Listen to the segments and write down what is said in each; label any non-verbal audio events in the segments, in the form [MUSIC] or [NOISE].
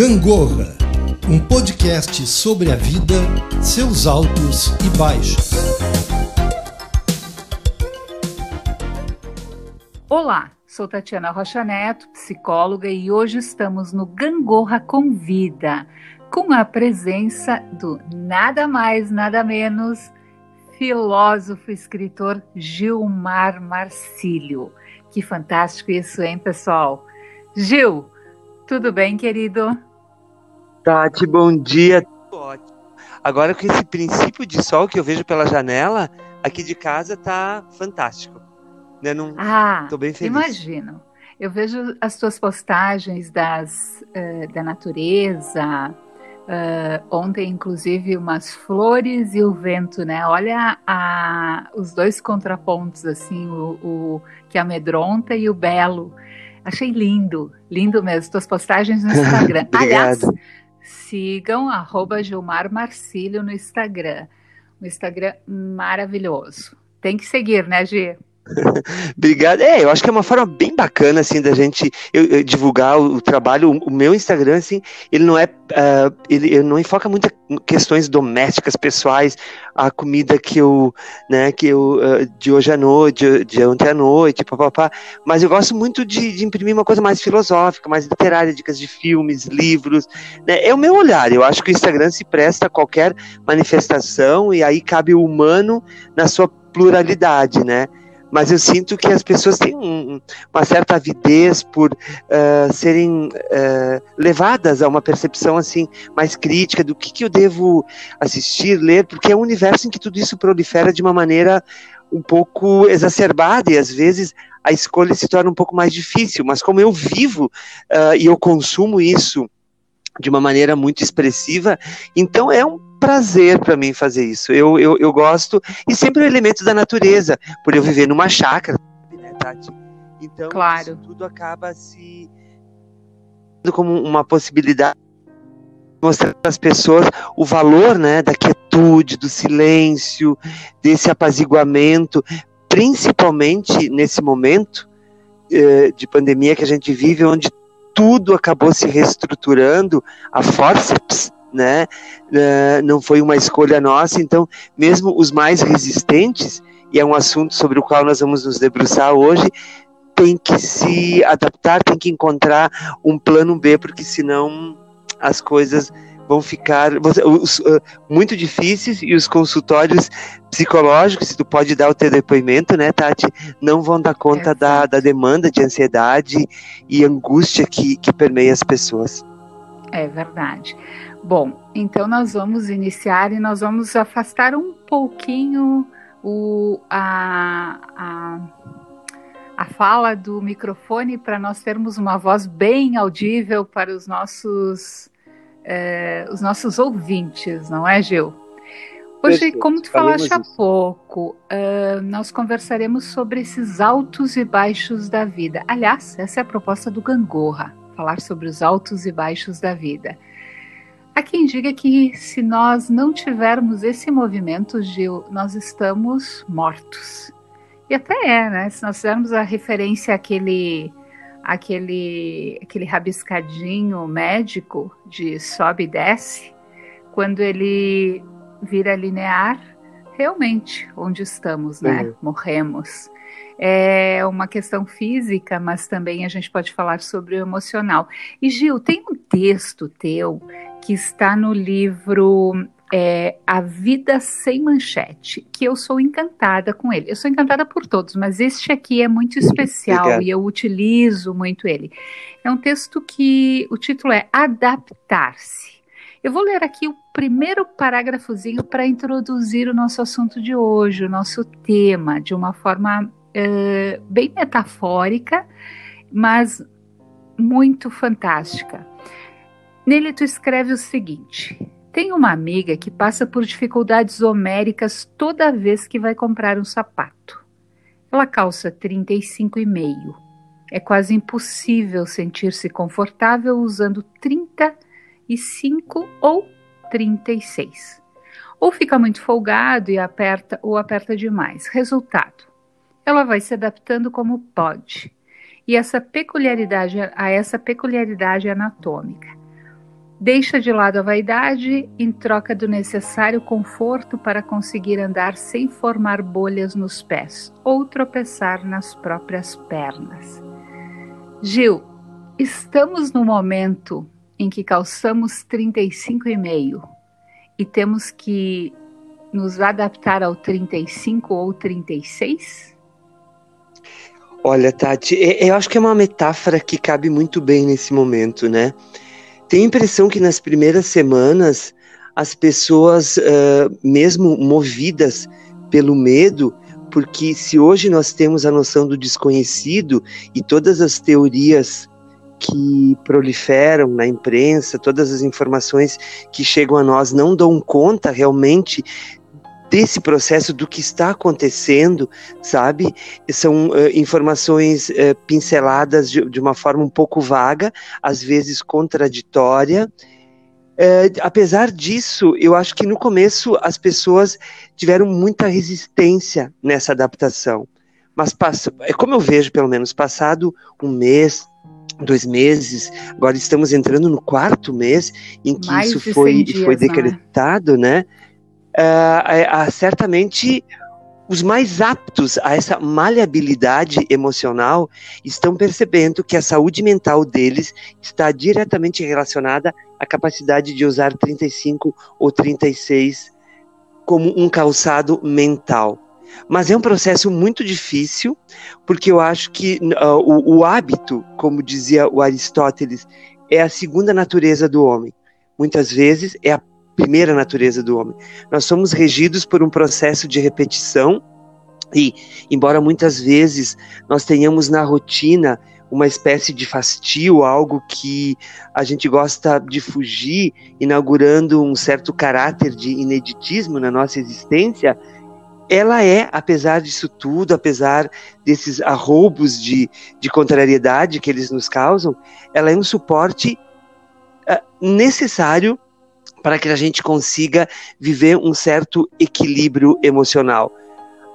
Gangorra, um podcast sobre a vida, seus altos e baixos. Olá, sou Tatiana Rocha Neto, psicóloga, e hoje estamos no Gangorra Convida, com a presença do nada mais, nada menos filósofo e escritor Gilmar Marcílio. Que fantástico isso, hein, pessoal? Gil, tudo bem, querido? Tati, bom dia. Ótimo. Agora com esse princípio de sol que eu vejo pela janela, aqui de casa tá fantástico. Né? Não, ah, tô bem feliz. Imagino. Eu vejo as tuas postagens das, uh, da natureza, Uh, ontem, inclusive, umas flores e o vento, né? Olha a, os dois contrapontos, assim, o, o, que amedronta e o belo. Achei lindo, lindo mesmo. Tuas postagens no Instagram. [LAUGHS] Aliás, sigam arroba Gilmar Marcílio no Instagram. Um Instagram maravilhoso. Tem que seguir, né, Gi? [LAUGHS] Obrigado. É, eu acho que é uma forma bem bacana, assim, da gente eu, eu divulgar o, o, trabalho. O, o, meu Instagram, assim, ele não é, uh, ele, ele, não enfoca muito questões domésticas, pessoais, a comida que eu, né, que eu, uh, de hoje à noite, de, de ontem à noite, papapá. Mas eu gosto muito de, de, imprimir uma coisa mais filosófica, mais literária, dicas de filmes, livros. Né? É o meu olhar. Eu acho que o Instagram se presta a qualquer manifestação e aí cabe o humano na sua pluralidade, né? Mas eu sinto que as pessoas têm um, uma certa avidez por uh, serem uh, levadas a uma percepção assim mais crítica do que, que eu devo assistir, ler, porque é um universo em que tudo isso prolifera de uma maneira um pouco exacerbada e às vezes a escolha se torna um pouco mais difícil. Mas como eu vivo uh, e eu consumo isso de uma maneira muito expressiva, então é um prazer para mim fazer isso. Eu, eu, eu gosto, e sempre o elemento da natureza, por eu viver numa chácara, né, Tati? Então, claro. tudo acaba se como uma possibilidade mostrar para as pessoas o valor né, da quietude, do silêncio, desse apaziguamento, principalmente nesse momento eh, de pandemia que a gente vive, onde tudo acabou se reestruturando a forceps, né? Uh, não foi uma escolha nossa, então, mesmo os mais resistentes, e é um assunto sobre o qual nós vamos nos debruçar hoje, tem que se adaptar, tem que encontrar um plano B, porque senão as coisas vão ficar uh, muito difíceis e os consultórios psicológicos, se tu pode dar o teu depoimento, né, Tati, não vão dar conta da, da demanda de ansiedade e angústia que, que permeia as pessoas. É verdade. Bom, então nós vamos iniciar e nós vamos afastar um pouquinho o, a, a, a fala do microfone para nós termos uma voz bem audível para os nossos, é, os nossos ouvintes, não é, Gil? Hoje, como tu falaste há pouco, uh, nós conversaremos sobre esses altos e baixos da vida. Aliás, essa é a proposta do Gangorra, falar sobre os altos e baixos da vida. Há quem diga que se nós não tivermos esse movimento, Gil, nós estamos mortos. E até é, né? Se nós fizermos a referência àquele, àquele, àquele rabiscadinho médico de sobe e desce, quando ele vira linear, realmente onde estamos, né? Uhum. Morremos. É uma questão física, mas também a gente pode falar sobre o emocional. E Gil, tem um texto teu que está no livro é, A Vida Sem Manchete, que eu sou encantada com ele. Eu sou encantada por todos, mas este aqui é muito especial Obrigado. e eu utilizo muito ele. É um texto que o título é Adaptar-se. Eu vou ler aqui o primeiro parágrafozinho para introduzir o nosso assunto de hoje, o nosso tema, de uma forma bem metafórica, mas muito fantástica. Nele tu escreve o seguinte: Tenho uma amiga que passa por dificuldades homéricas toda vez que vai comprar um sapato. Ela calça 35,5. É quase impossível sentir-se confortável usando 35 ou 36. Ou fica muito folgado e aperta ou aperta demais. Resultado: ela vai se adaptando como pode. E essa peculiaridade a essa peculiaridade anatômica Deixa de lado a vaidade em troca do necessário conforto para conseguir andar sem formar bolhas nos pés ou tropeçar nas próprias pernas. Gil, estamos no momento em que calçamos 35,5 e temos que nos adaptar ao 35 ou 36? Olha, Tati, eu acho que é uma metáfora que cabe muito bem nesse momento, né? Tenho a impressão que nas primeiras semanas as pessoas, uh, mesmo movidas pelo medo, porque se hoje nós temos a noção do desconhecido e todas as teorias que proliferam na imprensa, todas as informações que chegam a nós não dão conta realmente desse processo do que está acontecendo, sabe? São uh, informações uh, pinceladas de, de, uma forma um pouco vaga, às vezes contraditória. Uh, apesar disso, eu acho que no começo as pessoas tiveram muita resistência nessa adaptação. Mas passa, é como eu vejo, pelo menos, passado um mês, dois meses, agora estamos entrando no quarto mês em que Mais isso foi, dias, foi é? decretado, né? Uh, certamente os mais aptos a essa maleabilidade emocional estão percebendo que a saúde mental deles está diretamente relacionada à capacidade de usar 35 ou 36 como um calçado mental. Mas é um processo muito difícil, porque eu acho que uh, o, o hábito, como dizia o Aristóteles, é a segunda natureza do homem. Muitas vezes é a primeira natureza do homem. Nós somos regidos por um processo de repetição e, embora muitas vezes nós tenhamos na rotina uma espécie de fastio, algo que a gente gosta de fugir, inaugurando um certo caráter de ineditismo na nossa existência, ela é, apesar disso tudo, apesar desses arroubos de, de contrariedade que eles nos causam, ela é um suporte uh, necessário para que a gente consiga viver um certo equilíbrio emocional.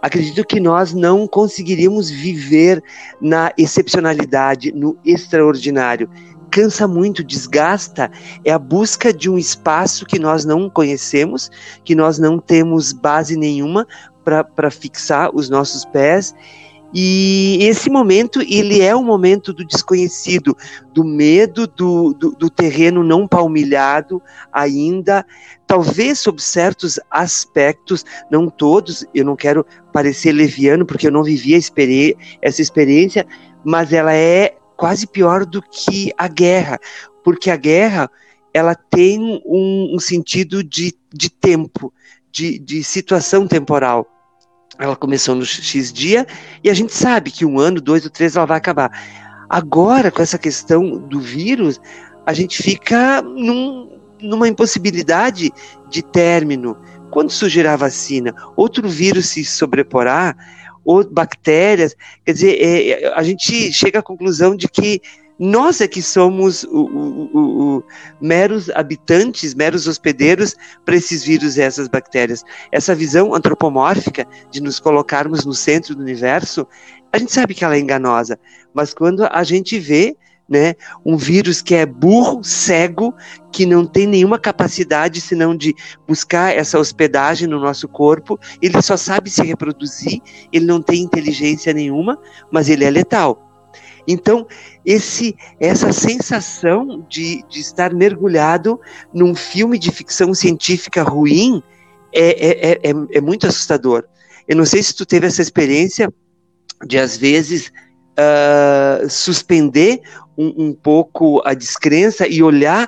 Acredito que nós não conseguiríamos viver na excepcionalidade, no extraordinário. Cansa muito, desgasta, é a busca de um espaço que nós não conhecemos, que nós não temos base nenhuma para fixar os nossos pés e esse momento, ele é o momento do desconhecido, do medo, do, do, do terreno não palmilhado ainda, talvez sob certos aspectos, não todos, eu não quero parecer leviano, porque eu não vivi experi essa experiência, mas ela é quase pior do que a guerra, porque a guerra, ela tem um, um sentido de, de tempo, de, de situação temporal ela começou no X dia e a gente sabe que um ano, dois ou três ela vai acabar. Agora, com essa questão do vírus, a gente fica num, numa impossibilidade de término. Quando surgirá a vacina, outro vírus se sobreporá, ou bactérias, quer dizer, é, a gente chega à conclusão de que nós é que somos o, o, o, meros habitantes, meros hospedeiros para esses vírus e essas bactérias. Essa visão antropomórfica de nos colocarmos no centro do universo, a gente sabe que ela é enganosa, mas quando a gente vê né, um vírus que é burro, cego, que não tem nenhuma capacidade senão de buscar essa hospedagem no nosso corpo, ele só sabe se reproduzir, ele não tem inteligência nenhuma, mas ele é letal. Então, esse, essa sensação de, de estar mergulhado num filme de ficção científica ruim é, é, é, é, muito assustador. Eu não sei se tu teve essa experiência de, às vezes, uh, suspender um, um, pouco a descrença e olhar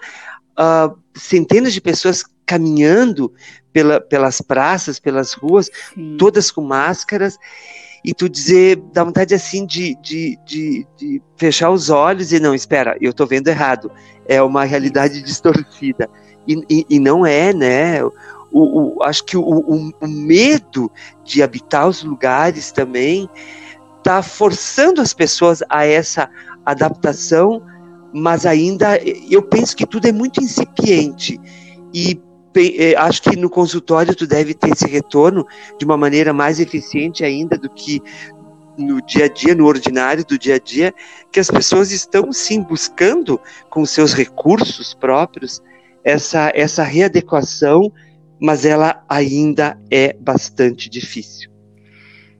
uh, centenas de pessoas caminhando pela, pelas praças, pelas ruas, Sim. todas com máscaras, e tu dizer, dá vontade assim de, de, de, de fechar os olhos e não, espera, eu estou vendo errado, é uma realidade distorcida. E, e, e não é, né? O, o, acho que o, o, o, medo de habitar os lugares também está forçando as pessoas a essa adaptação, mas ainda eu penso que tudo é muito incipiente. E acho que no consultório tu deve ter esse retorno de uma maneira mais eficiente ainda do que no dia a dia, no ordinário do dia a dia, que as pessoas estão sim buscando com seus recursos próprios essa, essa readequação, mas ela ainda é bastante difícil.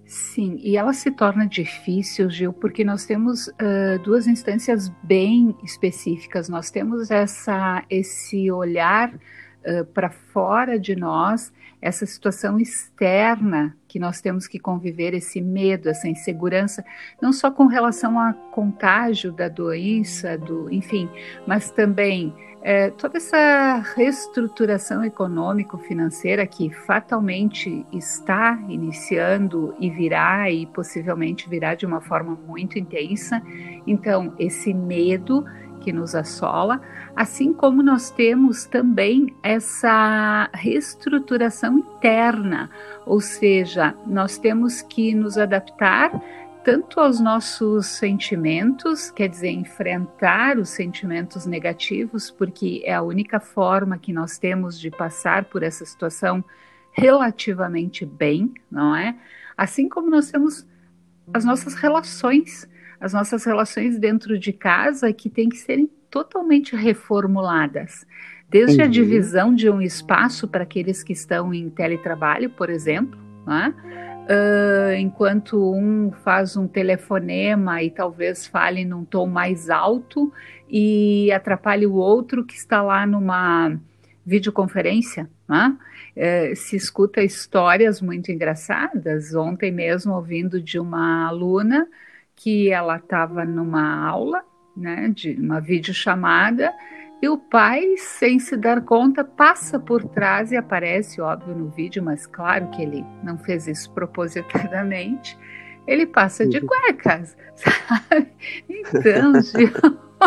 Sim, e ela se torna difícil, Gil, porque nós temos uh, duas instâncias bem específicas. Nós temos essa, esse olhar uh, para fora de nós, essa situação externa que nós temos que conviver, esse medo, essa insegurança, não só com relação ao contágio da doença, do, enfim, mas também é, toda essa reestruturação econômico-financeira que fatalmente está iniciando e virá e possivelmente virá de uma forma muito intensa. Então, esse medo que nos assola, assim como nós temos também essa reestruturação interna, ou seja, nós temos que nos adaptar tanto aos nossos sentimentos, quer dizer, enfrentar os sentimentos negativos, porque é a única forma que nós temos de passar por essa situação relativamente bem, não é? Assim como nós temos as nossas relações, as nossas relações dentro de casa que têm que serem totalmente reformuladas. Desde a divisão de um espaço para aqueles que estão em teletrabalho, por exemplo, né? Uh, enquanto um faz um telefonema e talvez fale num tom mais alto e atrapalhe o outro que está lá numa videoconferência, né? uh, se escuta histórias muito engraçadas. Ontem mesmo, ouvindo de uma aluna que ela estava numa aula, né, de uma videochamada, e o pai, sem se dar conta, passa por trás e aparece, óbvio, no vídeo, mas claro que ele não fez isso [LAUGHS] propositadamente. Ele passa de uhum. cuecas, [LAUGHS] sabe? Então, Gil,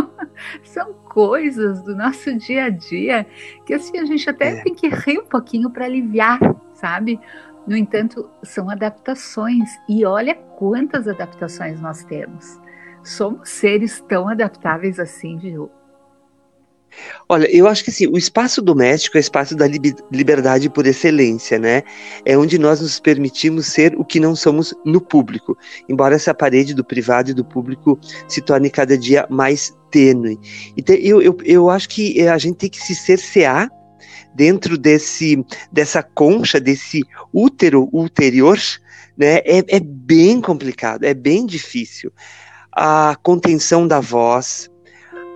[LAUGHS] são coisas do nosso dia a dia que assim a gente até é. tem que rir um pouquinho para aliviar, sabe? No entanto, são adaptações e olha quantas adaptações nós temos. Somos seres tão adaptáveis assim, viu? Olha, eu acho que assim, o espaço doméstico é o espaço da liberdade por excelência, né? É onde nós nos permitimos ser o que não somos no público, embora essa parede do privado e do público se torne cada dia mais tênue. Então, eu, eu, eu acho que a gente tem que se cercear dentro desse, dessa concha, desse útero ulterior, né? É, é bem complicado, é bem difícil. A contenção da voz,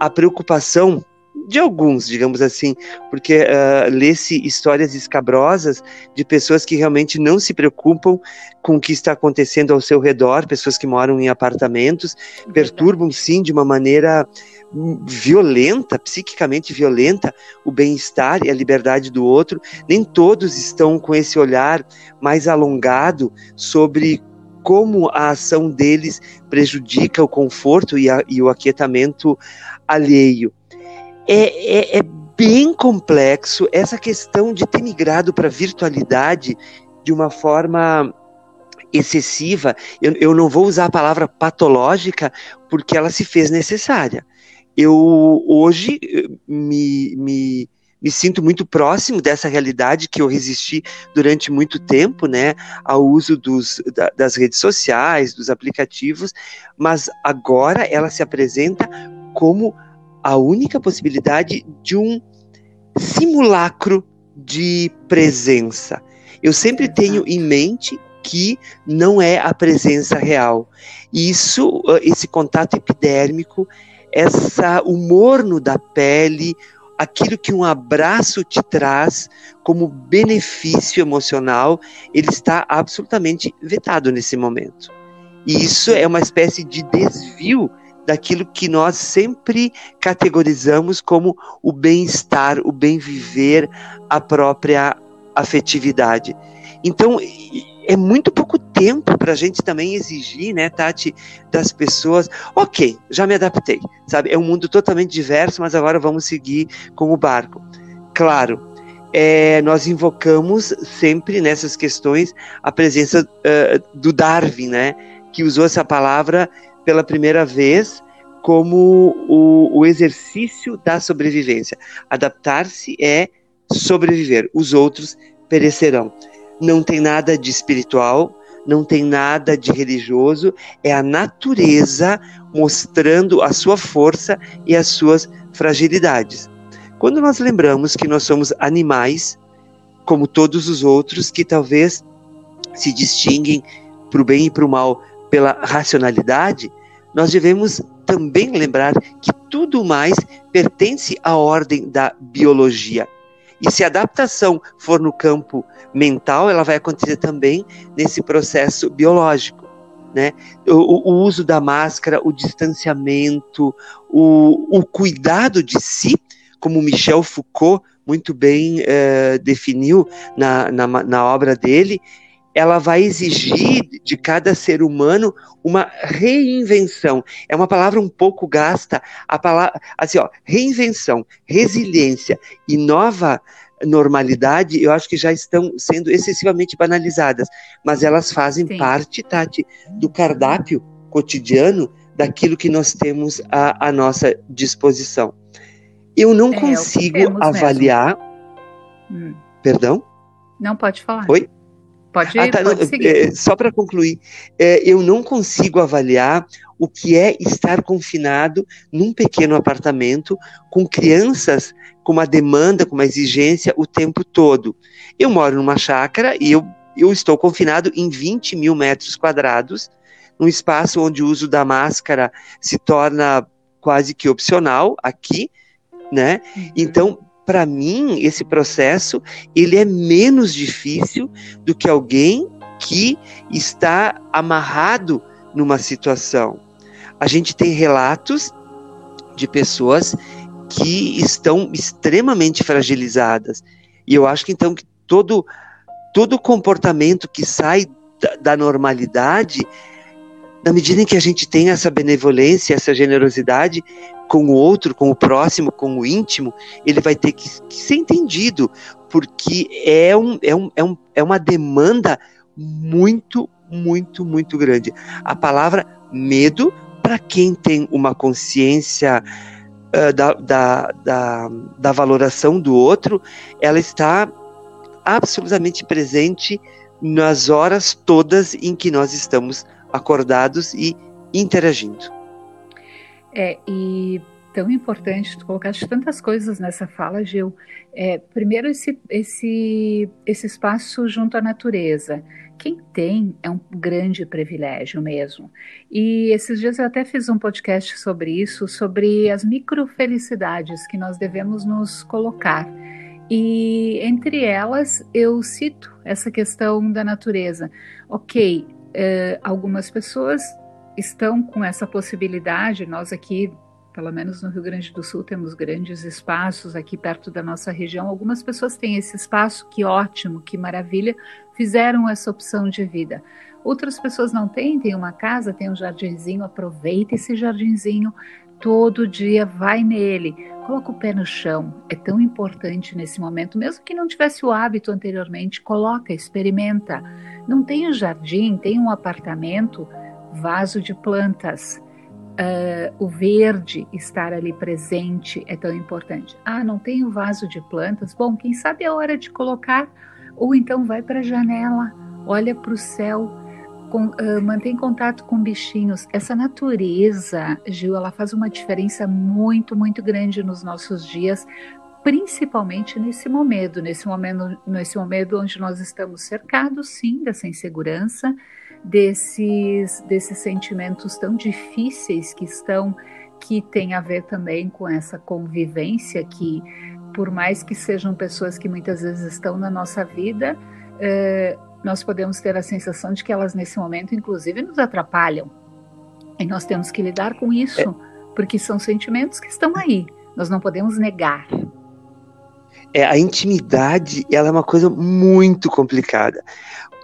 a preocupação de alguns, digamos assim, porque uh, lê-se histórias escabrosas de pessoas que realmente não se preocupam com o que está acontecendo ao seu redor, pessoas que moram em apartamentos, perturbam sim de uma maneira violenta, psiquicamente violenta, o bem-estar e a liberdade do outro. Nem todos estão com esse olhar mais alongado sobre como a ação deles prejudica o conforto e, a, e o aquietamento alheio é, é, é bem complexo essa questão de ter migrado para a virtualidade de uma forma excessiva. Eu, eu não vou usar a palavra patológica porque ela se fez necessária. Eu hoje me, me, me sinto muito próximo dessa realidade que eu resisti durante muito tempo, né, ao uso dos, da, das redes sociais, dos aplicativos, mas agora ela se apresenta como a única possibilidade de um simulacro de presença. Eu sempre tenho em mente que não é a presença real. Isso, esse contato epidérmico, essa o morno da pele, aquilo que um abraço te traz como benefício emocional, ele está absolutamente vetado nesse momento. E isso é uma espécie de desvio daquilo que nós sempre categorizamos como o bem-estar, o bem viver, a própria afetividade. Então, é muito pouco tempo para a gente também exigir, né, Tati, das pessoas. Ok, já me adaptei, sabe? É um mundo totalmente diverso, mas agora vamos seguir com o barco. Claro, é, nós invocamos sempre nessas questões a presença uh, do Darwin, né, que usou essa palavra pela primeira vez como o, o exercício da sobrevivência. Adaptar-se é sobreviver, os outros perecerão. Não tem nada de espiritual, não tem nada de religioso, é a natureza mostrando a sua força e as suas fragilidades. quando nós lembramos que nós somos animais, como todos os outros, que talvez se distinguem para o bem e para o mal pela racionalidade, nós devemos também lembrar que tudo mais pertence à ordem da biologia. E se a adaptação for no campo mental, ela vai acontecer também nesse processo biológico. Né? O, o uso da máscara, o distanciamento, o, o, cuidado de si, como Michel Foucault muito bem eh, definiu na, na, na obra dele, ela vai exigir de cada ser humano uma reinvenção. É uma palavra um pouco gasta, a palavra assim, ó, reinvenção, resiliência e nova normalidade, eu acho que já estão sendo excessivamente banalizadas, mas elas fazem Sim. parte, Tati, do cardápio cotidiano daquilo que nós temos à, à nossa disposição. Eu não é, consigo avaliar. Hum. Perdão? Não pode falar. Oi? Pode, ah, tá, pode não, seguir. É, só para concluir, é, eu não consigo avaliar o que é estar confinado num pequeno apartamento com crianças com uma demanda, com uma exigência o tempo todo. Eu moro numa chácara e eu, eu estou confinado em 20 mil metros quadrados, num espaço onde o uso da máscara se torna quase que opcional aqui, né? Uhum. Então, para mim, esse processo ele é menos difícil do que alguém que está amarrado numa situação. A gente tem relatos de pessoas que estão extremamente fragilizadas. E eu acho que então que todo todo comportamento que sai da, da normalidade, na medida em que a gente tem essa benevolência, essa generosidade, com o outro, com o próximo, com o íntimo, ele vai ter que, que ser entendido, porque é, um, é, um, é, um, é uma demanda muito, muito, muito grande. A palavra medo, para quem tem uma consciência uh, da, da, da, da valoração do outro, ela está absolutamente presente nas horas todas em que nós estamos acordados e interagindo. É, e tão importante, tu colocaste tantas coisas nessa fala, Gil. É, primeiro, esse, esse, esse espaço junto à natureza. Quem tem é um grande privilégio mesmo. E esses dias eu até fiz um podcast sobre isso, sobre as microfelicidades que nós devemos nos colocar. E entre elas eu cito essa questão da natureza. Ok, eh, algumas pessoas estão com essa possibilidade. Nós aqui, pelo menos no Rio Grande do Sul, temos grandes espaços aqui perto da nossa região. Algumas pessoas têm esse espaço, que ótimo, que maravilha, fizeram essa opção de vida. Outras pessoas não têm, tem uma casa, tem um jardinzinho, aproveita esse jardinzinho, todo dia vai nele, coloca o pé no chão, é tão importante nesse momento, mesmo que não tivesse o hábito anteriormente, coloca, experimenta. Não tem um jardim, tem um apartamento, vaso de plantas, uh, o verde estar ali presente é tão importante. Ah, não tenho vaso de plantas? Bom, quem sabe é hora de colocar, ou então vai para a janela, olha para o céu, com, uh, mantém contato com bichinhos. Essa natureza, Gil, ela faz uma diferença muito, muito grande nos nossos dias, principalmente nesse momento, nesse momento, nesse momento onde nós estamos cercados, sim, dessa insegurança, desses, desses sentimentos tão difíceis que estão, que tem a ver também com essa convivência que, por mais que sejam pessoas que muitas vezes estão na nossa vida, eh, nós podemos ter a sensação de que elas nesse momento, inclusive, nos atrapalham. E nós temos que lidar com isso, porque são sentimentos que estão aí. Nós não podemos negar. É, a intimidade ela é uma coisa muito complicada.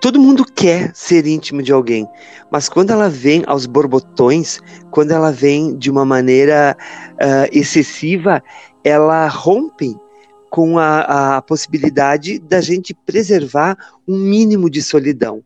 Todo mundo quer ser íntimo de alguém, mas quando ela vem aos borbotões, quando ela vem de uma maneira uh, excessiva, ela rompe com a, a possibilidade da gente preservar um mínimo de solidão.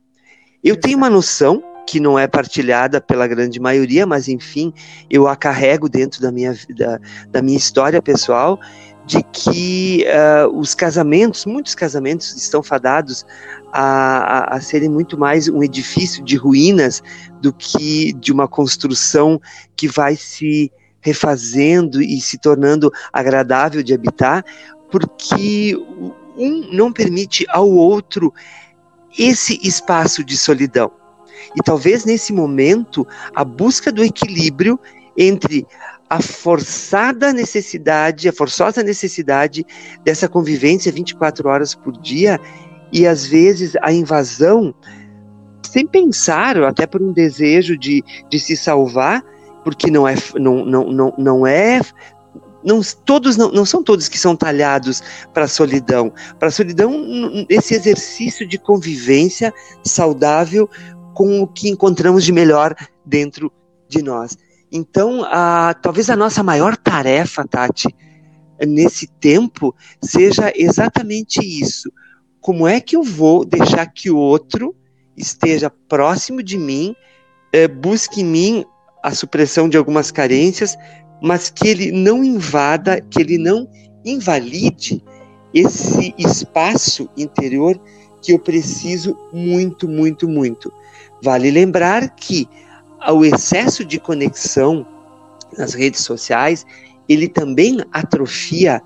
Eu tenho uma noção que não é partilhada pela grande maioria, mas enfim, eu a carrego dentro da minha, da, da minha história pessoal, de que uh, os casamentos, muitos casamentos estão fadados a, a, a, serem muito mais um edifício de ruínas do que de uma construção que vai se refazendo e se tornando agradável de habitar, porque um não permite ao outro esse espaço de solidão. E talvez nesse momento a busca do equilíbrio entre a forçada necessidade, a forçosa necessidade dessa convivência 24 horas por dia e às vezes a invasão sem pensar, até por um desejo de, de se salvar, porque não é não, não, não, não é não todos não, não são todos que são talhados para a solidão. Para a solidão, esse exercício de convivência saudável com o que encontramos de melhor dentro de nós. Então, a, talvez a nossa maior tarefa, Tati, nesse tempo, seja exatamente isso. Como é que eu vou deixar que o outro esteja próximo de mim, é, busque em mim a supressão de algumas carências, mas que ele não invada, que ele não invalide esse espaço interior que eu preciso muito, muito, muito. Vale lembrar que o excesso de conexão nas redes sociais, ele também atrofia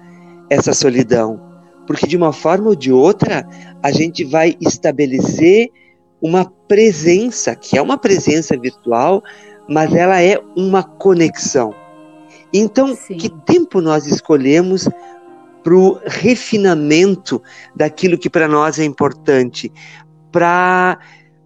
essa solidão, porque de uma forma ou de outra a gente vai estabelecer uma presença, que é uma presença virtual, mas ela é uma conexão. Então, Sim. que tempo nós escolhemos para o refinamento daquilo que para nós é importante, para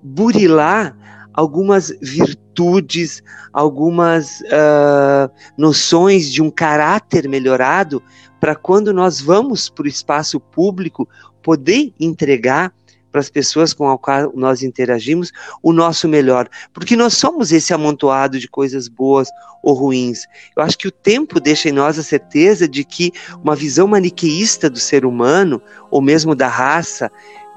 burilar algumas virtudes, algumas uh, noções de um caráter melhorado, para quando nós vamos para o espaço público poder entregar para as pessoas com as quais nós interagimos o nosso melhor, porque nós somos esse amontoado de coisas boas ou ruins. Eu acho que o tempo deixa em nós a certeza de que uma visão maniqueísta do ser humano, ou mesmo da raça,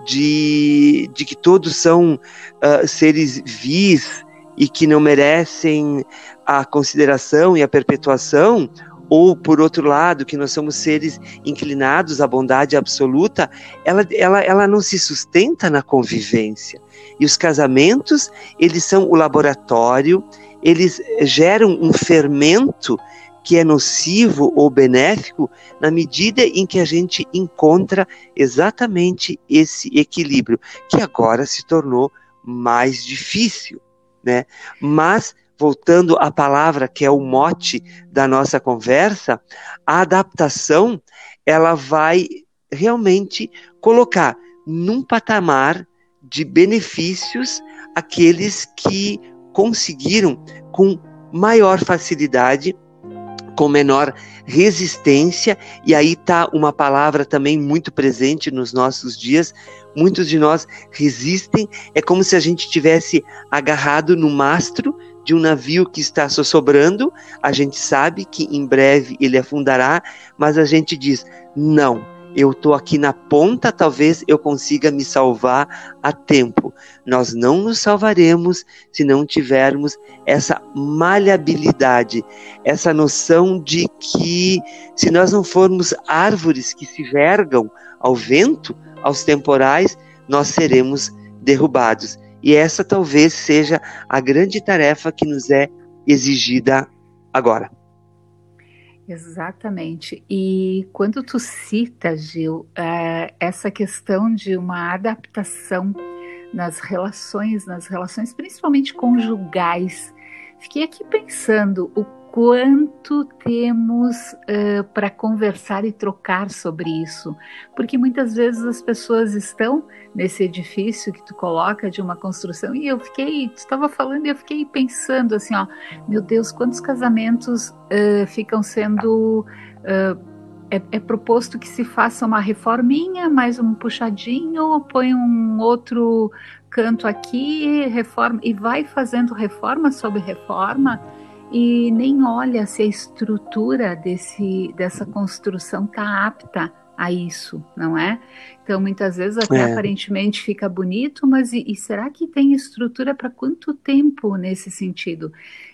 de, de que todos são uh, seres vis e que não merecem a consideração e a perpetuação, ou por outro lado, que nós somos seres inclinados à bondade absoluta, ela, ela, ela não se sustenta na convivência. E os casamentos, eles são o laboratório, eles geram um fermento que é nocivo ou benéfico na medida em que a gente encontra exatamente esse equilíbrio, que agora se tornou mais difícil, né? Mas voltando à palavra que é o mote da nossa conversa, a adaptação ela vai realmente colocar num patamar de benefícios aqueles que conseguiram com maior facilidade com menor resistência, e aí está uma palavra também muito presente nos nossos dias. Muitos de nós resistem, é como se a gente tivesse agarrado no mastro de um navio que está sossobrando, a gente sabe que em breve ele afundará, mas a gente diz: não, eu estou aqui na ponta, talvez eu consiga me salvar a tempo. Nós não nos salvaremos se não tivermos essa maleabilidade, essa noção de que se nós não formos árvores que se vergam ao vento, aos temporais, nós seremos derrubados. E essa talvez seja a grande tarefa que nos é exigida agora. Exatamente. E quando tu cita, Gil, é, essa questão de uma adaptação nas relações, nas relações principalmente conjugais, fiquei aqui pensando o quanto temos uh, para conversar e trocar sobre isso, porque muitas vezes as pessoas estão nesse edifício que tu coloca de uma construção e eu fiquei, tu estava falando e eu fiquei pensando assim, ó, meu Deus, quantos casamentos uh, ficam sendo uh, é, é, proposto que se faça uma reforminha, mais um puxadinho, põe um outro canto aqui, reforma e vai fazendo reforma sobre reforma e nem olha se a estrutura desse, dessa construção está apta a isso, não é? Então, muitas vezes até é. aparentemente fica bonito, mas e, e será que tem estrutura para quanto tempo nesse sentido?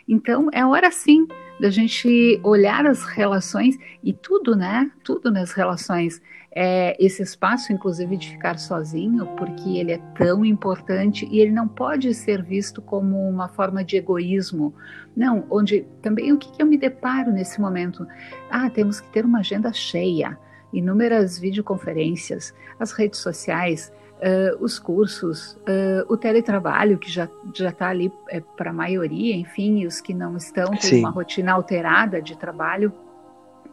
Então, é hora sim da gente olhar as relações e tudo, né? Tudo nas relações. É, esse espaço, inclusive, de ficar sozinho, porque ele é tão importante e ele não pode ser visto como uma forma de egoísmo. Não, onde também o que, que eu me deparo nesse momento? Ah, temos que ter uma agenda cheia inúmeras videoconferências, as redes sociais, uh, os cursos, uh, o teletrabalho, que já está ali é, para a maioria, enfim, os que não estão têm uma rotina alterada de trabalho,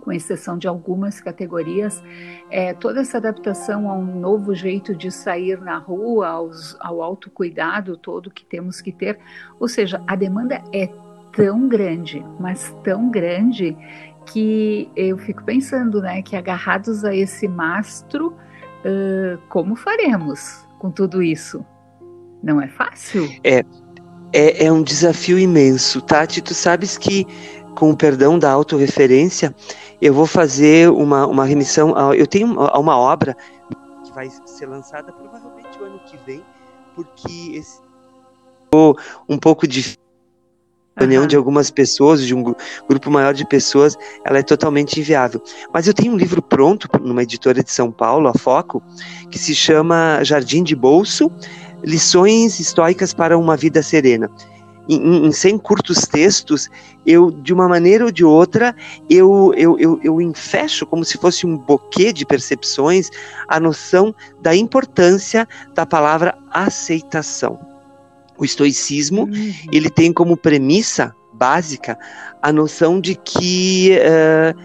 com exceção de algumas categorias, é, toda essa adaptação a um novo jeito de sair na rua, aos, ao autocuidado todo que temos que ter, ou seja, a demanda é tão grande, mas tão grande que eu fico pensando, né, que agarrados a esse mastro, uh, como faremos com tudo isso? Não é fácil? É, é, é um desafio imenso, Tati. Tu sabes que, com o perdão da autorreferência, eu vou fazer uma, uma remissão. A, eu tenho uma, uma obra que vai ser lançada provavelmente o ano que vem, porque esse um pouco difícil reunião uhum. de algumas pessoas, de um grupo maior de pessoas, ela é totalmente inviável. Mas eu tenho um livro pronto numa editora de São Paulo, a Foco, que se chama Jardim de Bolso, Lições Estoicas para uma Vida Serena. Em, em 100 curtos textos, eu, de uma maneira ou de outra, eu, eu, eu, eu enfecho como se fosse um buquê de percepções a noção da importância da palavra aceitação o estoicismo uhum. ele tem como premissa básica a noção de que uh,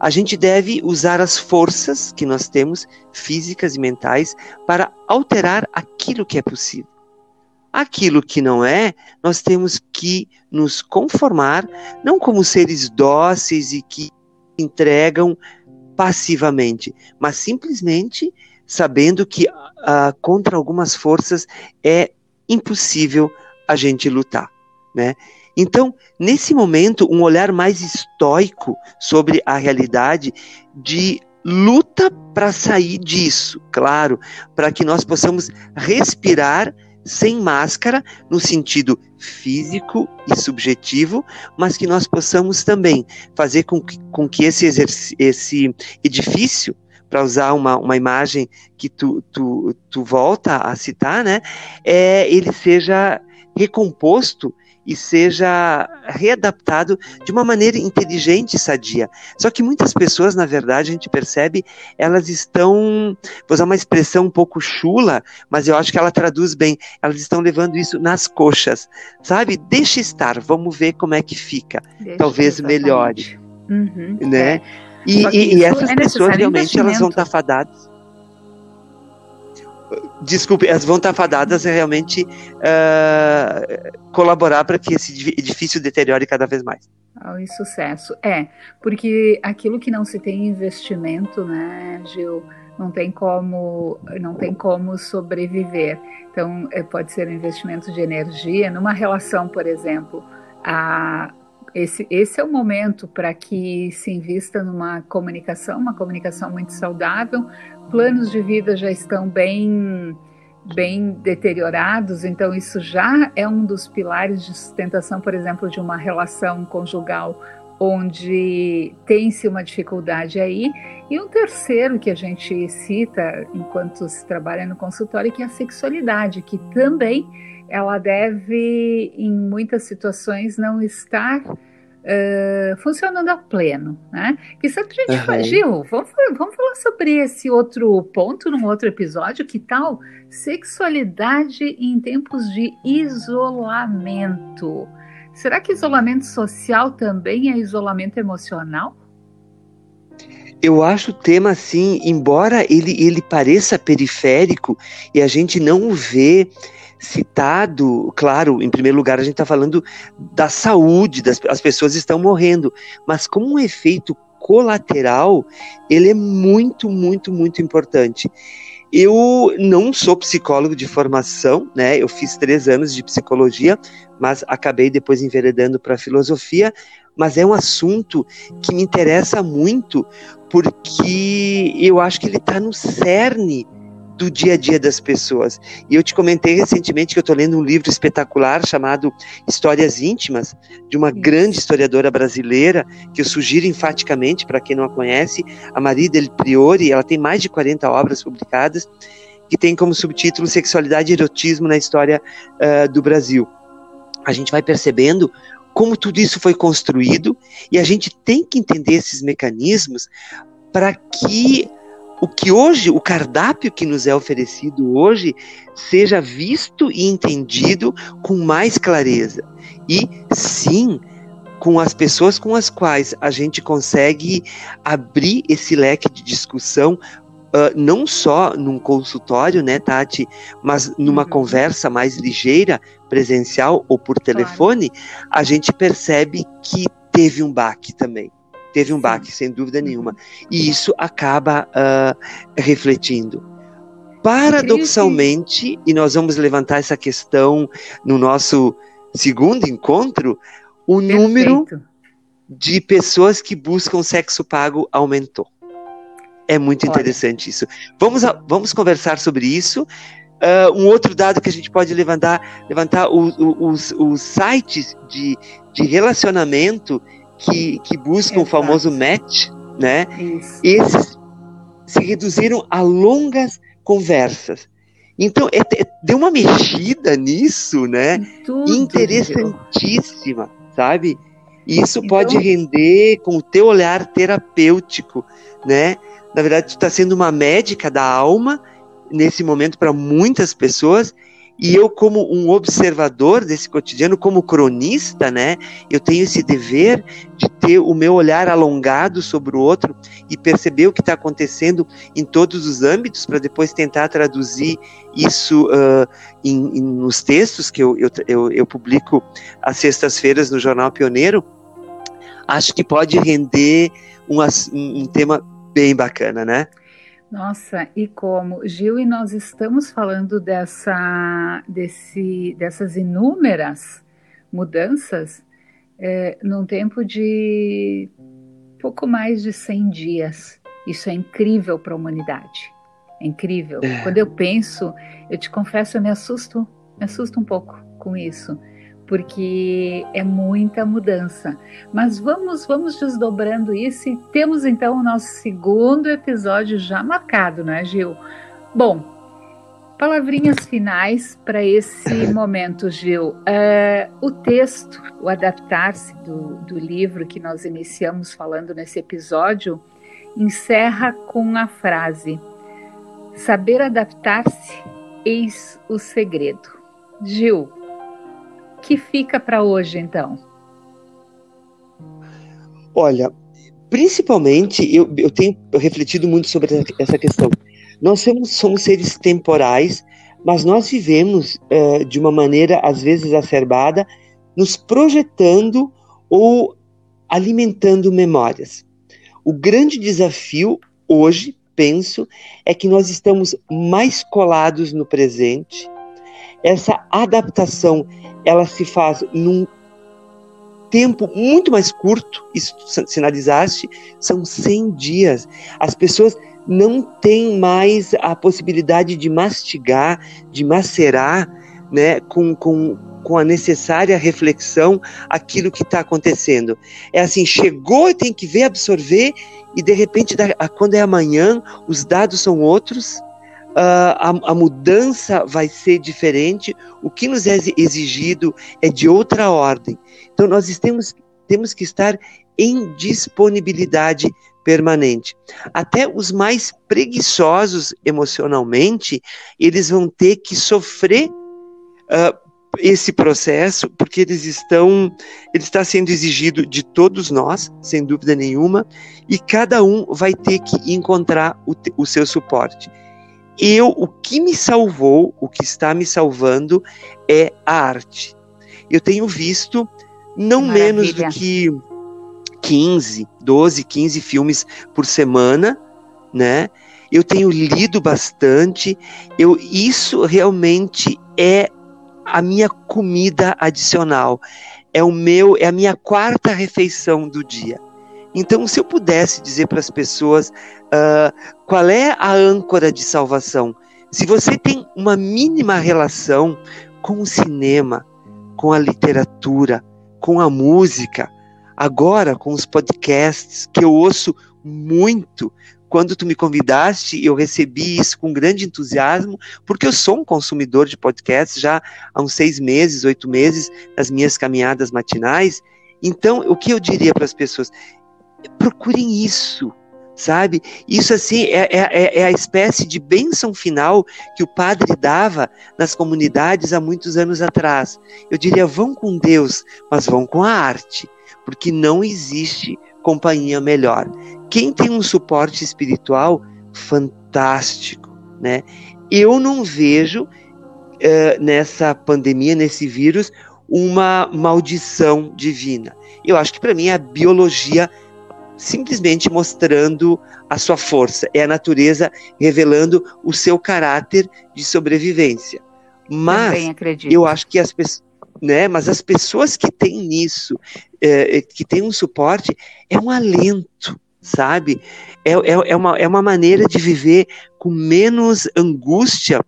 a gente deve usar as forças que nós temos, físicas e mentais, para alterar aquilo que é possível. Aquilo que não é, nós temos que nos conformar, não como seres dóceis e que entregam passivamente, mas simplesmente sabendo que uh, contra algumas forças é impossível a gente lutar, né? Então, nesse momento, um olhar mais estoico sobre a realidade de luta para sair disso, claro, para que nós possamos respirar sem máscara, no sentido físico e subjetivo, mas que nós possamos também fazer com que, com que esse, esse edifício para usar uma, uma imagem que tu, tu, tu volta a citar, né, é, ele seja recomposto e seja readaptado de uma maneira inteligente e sadia. Só que muitas pessoas, na verdade, a gente percebe, elas estão, vou usar uma expressão um pouco chula, mas eu acho que ela traduz bem, elas estão levando isso nas coxas, sabe? Deixa estar, vamos ver como é que fica. Deixa Talvez melhore. Uhum, né? É. E, e, e essas é pessoas realmente elas vão estar fadadas. Desculpe, elas vão estar fadadas a realmente uh, colaborar para que esse edifício deteriore cada vez mais. Ao sucesso. É, porque aquilo que não se tem investimento, né, Gil, não tem como, não tem como sobreviver. Então, é, pode ser um investimento de energia numa relação, por exemplo, a, esse, esse é o momento para que se invista numa comunicação, uma comunicação muito saudável. Planos de vida já estão bem, bem deteriorados, então isso já é um dos pilares de sustentação, por exemplo, de uma relação conjugal onde tem-se uma dificuldade aí. E um terceiro que a gente cita enquanto se trabalha no consultório, que é a sexualidade, que também ela deve, em muitas situações, não estar uh, funcionando a pleno, né? Que sempre a gente uhum. fala, Gil, vamos, vamos falar sobre esse outro ponto num outro episódio, que tal sexualidade em tempos de isolamento? Será que isolamento social também é isolamento emocional? Eu acho o tema assim, embora ele, ele pareça periférico e a gente não o vê citado, claro, em primeiro lugar a gente está falando da saúde, das, as pessoas estão morrendo, mas como um efeito colateral, ele é muito, muito, muito importante. Eu não sou psicólogo de formação, né? Eu fiz três anos de psicologia, mas acabei depois enveredando para filosofia. mas é um assunto que me interessa muito, porque eu acho que ele está no cerne do dia a dia das pessoas. E eu te comentei recentemente que eu estou lendo um livro espetacular chamado Histórias Íntimas, de uma grande historiadora brasileira, que eu sugiro enfaticamente para quem não a conhece, a Maria Del Priori, ela tem mais de 40 obras publicadas, que tem como subtítulo Sexualidade e Erotismo na História uh, do Brasil. A gente vai percebendo como tudo isso foi construído e a gente tem que entender esses mecanismos para que o que hoje, o cardápio que nos é oferecido hoje, seja visto e entendido com mais clareza. E sim, com as pessoas com as quais a gente consegue abrir esse leque de discussão Uh, não só num consultório, né, Tati, mas numa uhum. conversa mais ligeira, presencial ou por telefone, claro. a gente percebe que teve um baque também. Teve um baque, sem dúvida nenhuma. E isso acaba uh, refletindo. Paradoxalmente, e nós vamos levantar essa questão no nosso segundo encontro, o Perfeito. número de pessoas que buscam sexo pago aumentou. É muito Olha. interessante isso. Vamos, a, vamos conversar sobre isso. Uh, um outro dado que a gente pode levantar, levantar o, o, os, os sites de, de relacionamento que, que buscam o famoso match, né? Isso. Esses se reduziram a longas conversas. Então, é, é, deu uma mexida nisso, né? Tudo, Interessantíssima, sabe? Isso então... pode render com o teu olhar terapêutico, né? Na verdade, tu está sendo uma médica da alma nesse momento para muitas pessoas e eu como um observador desse cotidiano, como cronista, né, eu tenho esse dever de ter o meu olhar alongado sobre o outro e perceber o que está acontecendo em todos os âmbitos para depois tentar traduzir isso uh, em, em, nos textos que eu, eu, eu, eu publico às sextas-feiras no Jornal Pioneiro. Acho que pode render um, um tema bem bacana, né? Nossa, e como, Gil, e nós estamos falando dessa, desse, dessas inúmeras mudanças é, num tempo de pouco mais de 100 dias. Isso é incrível para a humanidade. É incrível. É. Quando eu penso, eu te confesso, eu me assusto, me assusto um pouco com isso porque é muita mudança. Mas vamos, vamos desdobrando isso e temos então o nosso segundo episódio já marcado, não é, Gil? Bom, palavrinhas finais para esse [LAUGHS] momento, Gil. Uh, o texto, o adaptar-se do, do livro que nós iniciamos falando nesse episódio, encerra com a frase: Saber adaptar-se, eis o segredo. Gil, que fica para hoje, então? Olha, principalmente, eu, eu tenho refletido muito sobre essa questão. Nós somos, somos seres temporais, mas nós vivemos uh, de uma maneira, às vezes, exacerbada, nos projetando ou alimentando memórias. O grande desafio hoje, penso, é que nós estamos mais colados no presente. Essa adaptação ela se faz num tempo muito mais curto, isso sinalizaste, são 100 dias. As pessoas não têm mais a possibilidade de mastigar, de macerar, né, com, com, com a necessária reflexão aquilo que está acontecendo. É assim, chegou, tem que ver, absorver, e de repente, quando é amanhã, os dados são outros, a, a, mudança vai ser diferente, o que nos é exigido é de outra ordem. Então, nós temos, temos que estar em disponibilidade permanente. Até os mais preguiçosos emocionalmente, eles vão ter que sofrer uh, esse processo, porque eles estão, ele está sendo exigido de todos nós, sem dúvida nenhuma, e cada um vai ter que encontrar o, o seu suporte eu, o que me salvou, o que está me salvando é a arte. Eu tenho visto não Maravilha. menos do que 15, 12, 15 filmes por semana, né? Eu tenho lido bastante. Eu isso realmente é a minha comida adicional. é o meu, é a minha quarta refeição do dia. Então, se eu pudesse dizer para as pessoas uh, qual é a âncora de salvação, se você tem uma mínima relação com o cinema, com a literatura, com a música, agora com os podcasts que eu ouço muito, quando tu me convidaste, eu recebi isso com grande entusiasmo, porque eu sou um consumidor de podcasts já há uns seis meses, oito meses, nas minhas caminhadas matinais. Então, o que eu diria para as pessoas? Procurem isso, sabe? Isso, assim, é, é, é, é a espécie de bênção final que o padre dava nas comunidades há muitos anos atrás. Eu diria, vão com Deus, mas vão com a arte, porque não existe companhia melhor. Quem tem um suporte espiritual, fantástico, né? Eu não vejo uh, nessa pandemia, nesse vírus, uma maldição divina. Eu acho que para mim é a biologia simplesmente mostrando a sua força, é a natureza revelando o seu caráter de sobrevivência. Mas eu acho que as pessoas né? Mas as pessoas que têm isso, é, que têm um suporte, é um alento, sabe? É, é, é, uma, é uma maneira de viver com menos angústia.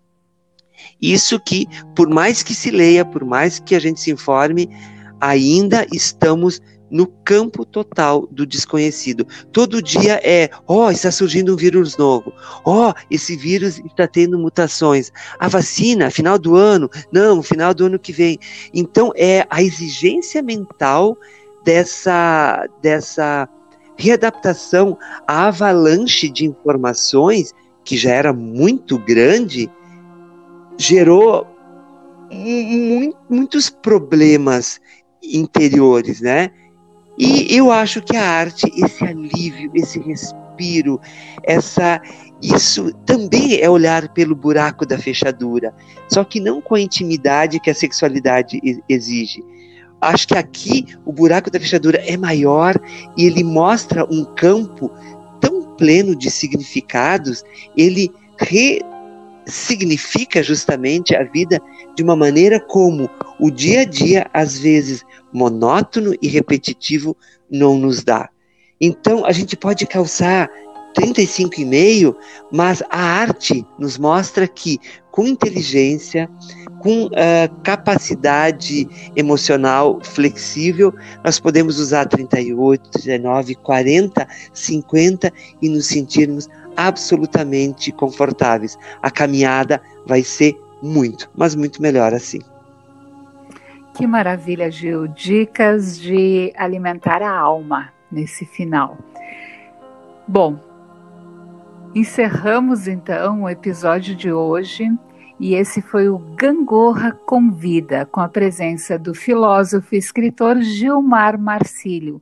Isso que, por mais que se leia, por mais que a gente se informe, ainda estamos no campo total do desconhecido. Todo dia é, ó, oh, está surgindo um vírus novo. Ó, oh, esse vírus está tendo mutações. A vacina, final do ano, não, final do ano que vem. Então é a exigência mental dessa dessa readaptação à avalanche de informações que já era muito grande, gerou muitos problemas interiores, né? E eu acho que a arte, esse alívio, esse respiro, essa isso também é olhar pelo buraco da fechadura, só que não com a intimidade que a sexualidade exige. Acho que aqui o buraco da fechadura é maior e ele mostra um campo tão pleno de significados, ele ressignifica justamente a vida de uma maneira como o dia a dia às vezes monótono e repetitivo não nos dá. Então a gente pode calçar 35,5, mas a arte nos mostra que com inteligência, com uh, capacidade emocional flexível, nós podemos usar 38, 19, 40, 50 e nos sentirmos absolutamente confortáveis. A caminhada vai ser muito, mas muito melhor assim. Que maravilha, Gil. Dicas de alimentar a alma nesse final. Bom, encerramos então o episódio de hoje e esse foi o Gangorra Convida, com a presença do filósofo e escritor Gilmar Marcílio,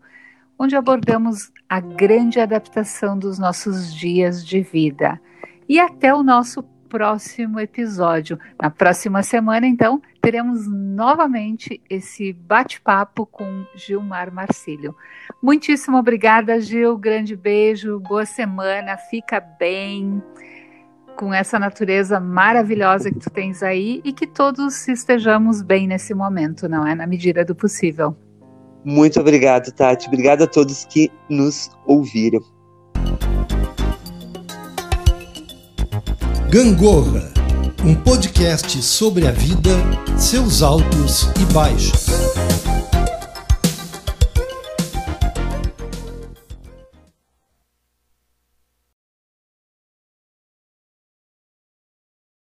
onde abordamos a grande adaptação dos nossos dias de vida. E até o nosso próximo episódio. Na próxima semana, então, teremos novamente esse bate-papo com Gilmar Marcílio. Muitíssimo obrigada, Gil. Grande beijo, boa semana, fica bem com essa natureza maravilhosa que tu tens aí e que todos estejamos bem nesse momento, não é? Na medida do possível. Muito obrigado, Tati. Obrigado a todos que nos ouviram. Gangorra, um podcast sobre a vida, seus altos e baixos.